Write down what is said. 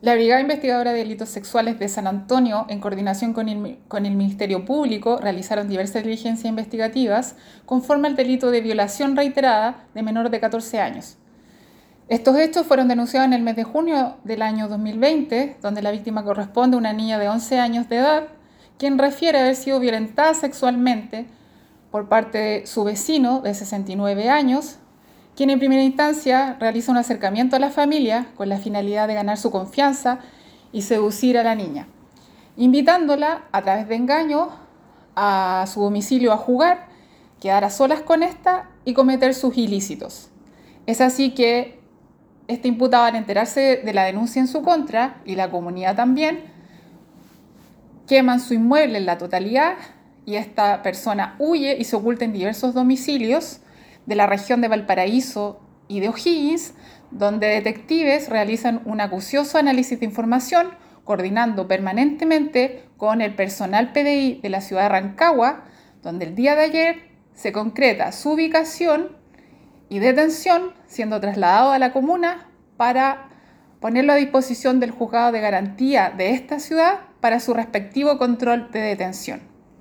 La Brigada Investigadora de Delitos Sexuales de San Antonio, en coordinación con el, Ministerio Público, realizaron diversas diligencias investigativas conforme al delito de violación reiterada de menor de 14 años. Estos hechos fueron denunciados en el mes de junio del año 2020, donde la víctima corresponde a una niña de 11 años de edad, quien refiere haber sido violentada sexualmente por parte de su vecino de 69 años, quien en primera instancia realiza un acercamiento a la familia con la finalidad de ganar su confianza y seducir a la niña, invitándola a través de engaño a su domicilio a jugar, quedar a solas con esta y cometer sus ilícitos. Es así que este imputado al enterarse de la denuncia en su contra y la comunidad también, queman su inmueble en la totalidad y esta persona huye y se oculta en diversos domicilios de la región de Valparaíso y de O'Higgins, donde detectives realizan un acucioso análisis de información, coordinando permanentemente con el personal PDI de la ciudad de Rancagua, donde el día de ayer se concreta su ubicación y detención, siendo trasladado a la comuna para ponerlo a disposición del juzgado de garantía de esta ciudad para su respectivo control de detención.